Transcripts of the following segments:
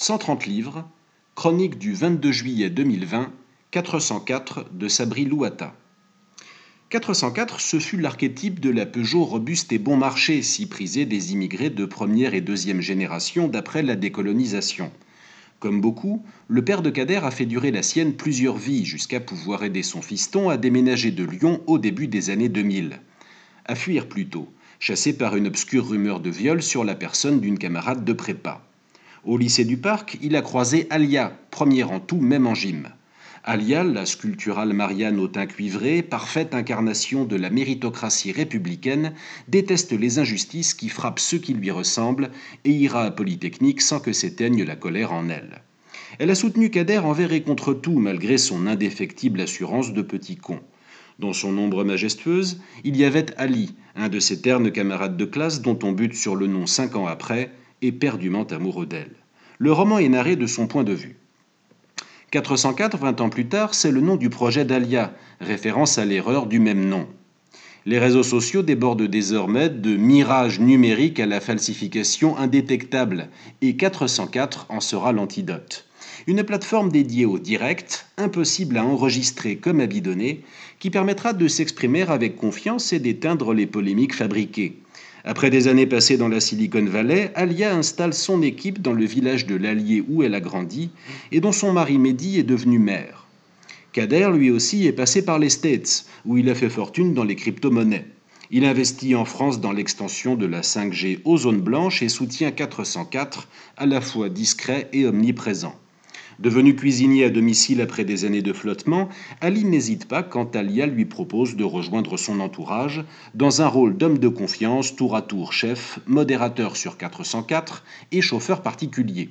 130 livres, chronique du 22 juillet 2020, 404 de Sabri Louata. 404, ce fut l'archétype de la Peugeot robuste et bon marché, si prisée des immigrés de première et deuxième génération d'après la décolonisation. Comme beaucoup, le père de Kader a fait durer la sienne plusieurs vies jusqu'à pouvoir aider son fiston à déménager de Lyon au début des années 2000. À fuir plutôt, chassé par une obscure rumeur de viol sur la personne d'une camarade de prépa. Au lycée du Parc, il a croisé Alia, première en tout, même en gym. Alia, la sculpturale Marianne au teint cuivré, parfaite incarnation de la méritocratie républicaine, déteste les injustices qui frappent ceux qui lui ressemblent et ira à Polytechnique sans que s'éteigne la colère en elle. Elle a soutenu Kader envers et contre tout, malgré son indéfectible assurance de petit con. Dans son ombre majestueuse, il y avait Ali, un de ses ternes camarades de classe dont on bute sur le nom cinq ans après, éperdument amoureux d'elle. Le roman est narré de son point de vue. 404, 20 ans plus tard, c'est le nom du projet d'Alia, référence à l'erreur du même nom. Les réseaux sociaux débordent désormais de mirages numériques à la falsification indétectable, et 404 en sera l'antidote. Une plateforme dédiée au direct, impossible à enregistrer comme à bidonner, qui permettra de s'exprimer avec confiance et d'éteindre les polémiques fabriquées. Après des années passées dans la Silicon Valley, Alia installe son équipe dans le village de l'Allier où elle a grandi et dont son mari Mehdi est devenu maire. Kader, lui aussi, est passé par les States, où il a fait fortune dans les crypto-monnaies. Il investit en France dans l'extension de la 5G aux zones blanches et soutient 404, à la fois discret et omniprésent. Devenu cuisinier à domicile après des années de flottement, Ali n'hésite pas quand Alia lui propose de rejoindre son entourage dans un rôle d'homme de confiance, tour à tour chef, modérateur sur 404 et chauffeur particulier.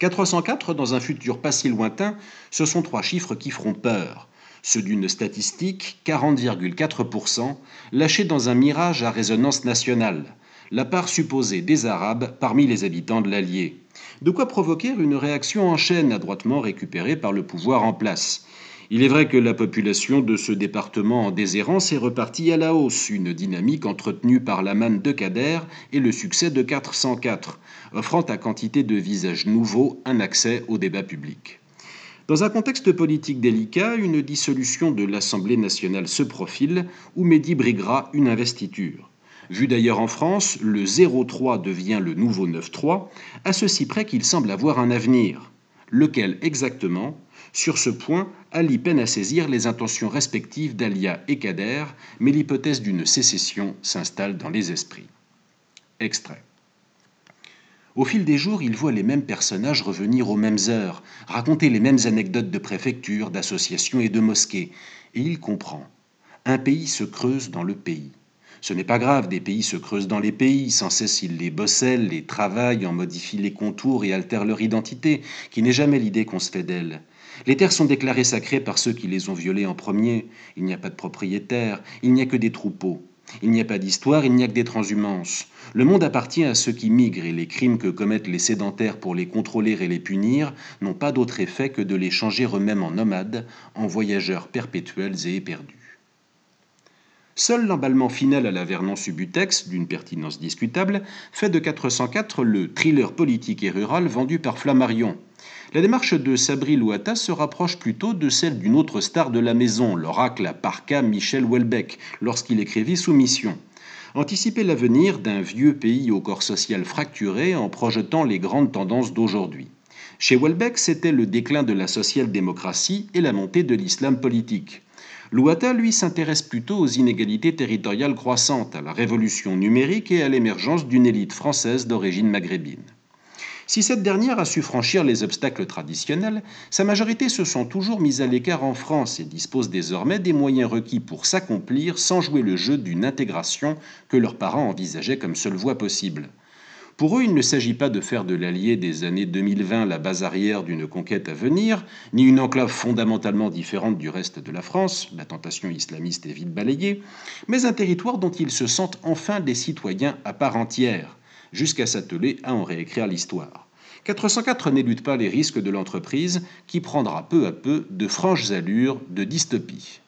404, dans un futur pas si lointain, ce sont trois chiffres qui feront peur. Ceux d'une statistique, 40,4%, lâchée dans un mirage à résonance nationale la part supposée des Arabes parmi les habitants de l'Allier. De quoi provoquer une réaction en chaîne adroitement récupérée par le pouvoir en place. Il est vrai que la population de ce département en déshérence est repartie à la hausse, une dynamique entretenue par la manne de Kader et le succès de 404, offrant à quantité de visages nouveaux un accès au débat public. Dans un contexte politique délicat, une dissolution de l'Assemblée nationale se profile, où Mehdi briguera une investiture. Vu d'ailleurs en France, le 0,3 devient le nouveau 9,3, à ceci près qu'il semble avoir un avenir. Lequel exactement? Sur ce point, Ali peine à saisir les intentions respectives d'Alia et Kader, mais l'hypothèse d'une sécession s'installe dans les esprits. Extrait. Au fil des jours, il voit les mêmes personnages revenir aux mêmes heures, raconter les mêmes anecdotes de préfecture, d'associations et de mosquées, et il comprend. Un pays se creuse dans le pays. Ce n'est pas grave, des pays se creusent dans les pays, sans cesse ils les bossellent, les travaillent, en modifient les contours et altèrent leur identité, qui n'est jamais l'idée qu'on se fait d'elle. Les terres sont déclarées sacrées par ceux qui les ont violées en premier. Il n'y a pas de propriétaires, il n'y a que des troupeaux. Il n'y a pas d'histoire, il n'y a que des transhumances. Le monde appartient à ceux qui migrent et les crimes que commettent les sédentaires pour les contrôler et les punir n'ont pas d'autre effet que de les changer eux-mêmes en nomades, en voyageurs perpétuels et éperdus. Seul l'emballement final à la Vernon Subutex, d'une pertinence discutable, fait de 404 le thriller politique et rural vendu par Flammarion. La démarche de Sabri Louata se rapproche plutôt de celle d'une autre star de la maison, l'oracle à parka Michel Houellebecq, lorsqu'il écrivit Soumission. Anticiper l'avenir d'un vieux pays au corps social fracturé en projetant les grandes tendances d'aujourd'hui. Chez Houellebecq, c'était le déclin de la social-démocratie et la montée de l'islam politique. Louata, lui, s'intéresse plutôt aux inégalités territoriales croissantes, à la révolution numérique et à l'émergence d'une élite française d'origine maghrébine. Si cette dernière a su franchir les obstacles traditionnels, sa majorité se sent toujours mise à l'écart en France et dispose désormais des moyens requis pour s'accomplir sans jouer le jeu d'une intégration que leurs parents envisageaient comme seule voie possible. Pour eux, il ne s'agit pas de faire de l'allié des années 2020 la base arrière d'une conquête à venir, ni une enclave fondamentalement différente du reste de la France, la tentation islamiste est vite balayée, mais un territoire dont ils se sentent enfin des citoyens à part entière, jusqu'à s'atteler à en réécrire l'histoire. 404 n'élude pas les risques de l'entreprise qui prendra peu à peu de franches allures de dystopie.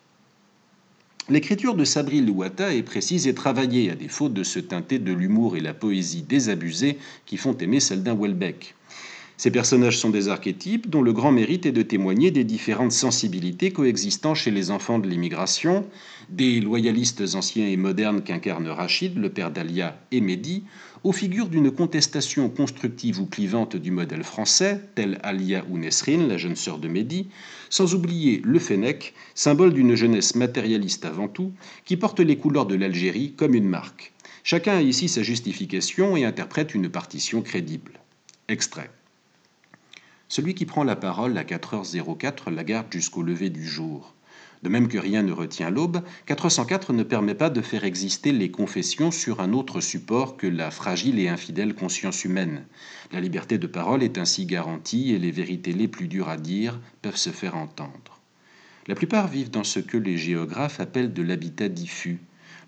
L'écriture de Sabri Louata est précise et travaillée, à défaut de se teinter de l'humour et la poésie désabusée qui font aimer celle d'un Welbeck. Ces personnages sont des archétypes dont le grand mérite est de témoigner des différentes sensibilités coexistant chez les enfants de l'immigration, des loyalistes anciens et modernes qu'incarne Rachid, le père d'Alia et Mehdi, aux figures d'une contestation constructive ou clivante du modèle français, telle Alia ou Nesrine, la jeune sœur de Mehdi, sans oublier le Fennec, symbole d'une jeunesse matérialiste avant tout, qui porte les couleurs de l'Algérie comme une marque. Chacun a ici sa justification et interprète une partition crédible. Extrait. Celui qui prend la parole à 4h04 la garde jusqu'au lever du jour. De même que rien ne retient l'aube, 404 ne permet pas de faire exister les confessions sur un autre support que la fragile et infidèle conscience humaine. La liberté de parole est ainsi garantie et les vérités les plus dures à dire peuvent se faire entendre. La plupart vivent dans ce que les géographes appellent de l'habitat diffus,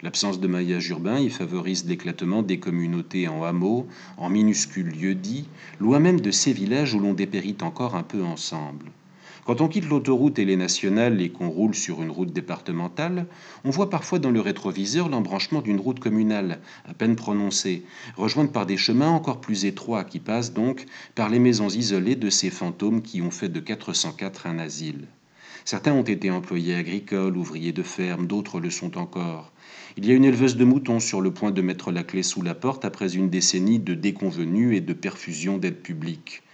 L'absence de maillage urbain y favorise l'éclatement des communautés en hameaux, en minuscules lieux-dits, loin même de ces villages où l'on dépérit encore un peu ensemble. Quand on quitte l'autoroute et les nationales et qu'on roule sur une route départementale, on voit parfois dans le rétroviseur l'embranchement d'une route communale, à peine prononcée, rejointe par des chemins encore plus étroits qui passent donc par les maisons isolées de ces fantômes qui ont fait de 404 un asile. Certains ont été employés agricoles, ouvriers de ferme, d'autres le sont encore. Il y a une éleveuse de moutons sur le point de mettre la clé sous la porte après une décennie de déconvenues et de perfusion d'aide publique.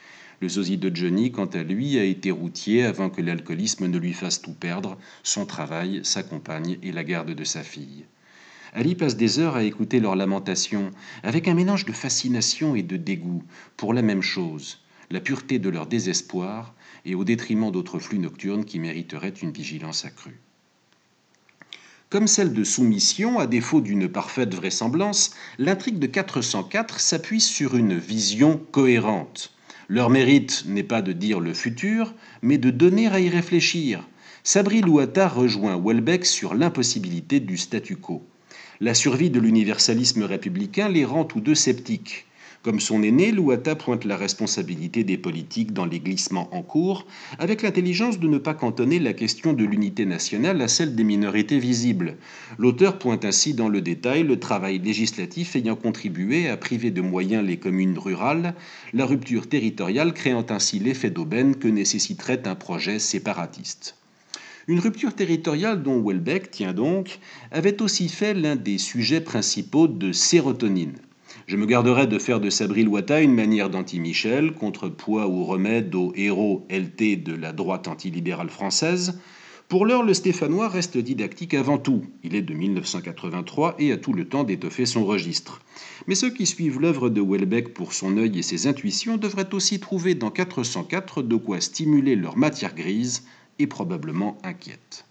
Le sosie de Johnny, quant à lui, a été routier avant que l'alcoolisme ne lui fasse tout perdre, son travail, sa compagne et la garde de sa fille. Ali passe des heures à écouter leurs lamentations, avec un mélange de fascination et de dégoût, pour la même chose, la pureté de leur désespoir, et au détriment d'autres flux nocturnes qui mériteraient une vigilance accrue. Comme celle de Soumission, à défaut d'une parfaite vraisemblance, l'intrigue de 404 s'appuie sur une vision cohérente. Leur mérite n'est pas de dire le futur, mais de donner à y réfléchir. Sabri Louata rejoint Welbeck sur l'impossibilité du statu quo. La survie de l'universalisme républicain les rend tous deux sceptiques. Comme son aîné, Louata pointe la responsabilité des politiques dans les glissements en cours, avec l'intelligence de ne pas cantonner la question de l'unité nationale à celle des minorités visibles. L'auteur pointe ainsi dans le détail le travail législatif ayant contribué à priver de moyens les communes rurales, la rupture territoriale créant ainsi l'effet d'aubaine que nécessiterait un projet séparatiste. Une rupture territoriale dont Welbeck, tient donc, avait aussi fait l'un des sujets principaux de Sérotonine. Je me garderai de faire de Sabri Loita une manière d'anti-Michel, contrepoids ou remède au héros LT de la droite antilibérale française. Pour l'heure, le Stéphanois reste didactique avant tout. Il est de 1983 et a tout le temps d'étoffer son registre. Mais ceux qui suivent l'œuvre de Welbeck pour son œil et ses intuitions devraient aussi trouver dans 404 de quoi stimuler leur matière grise et probablement inquiète.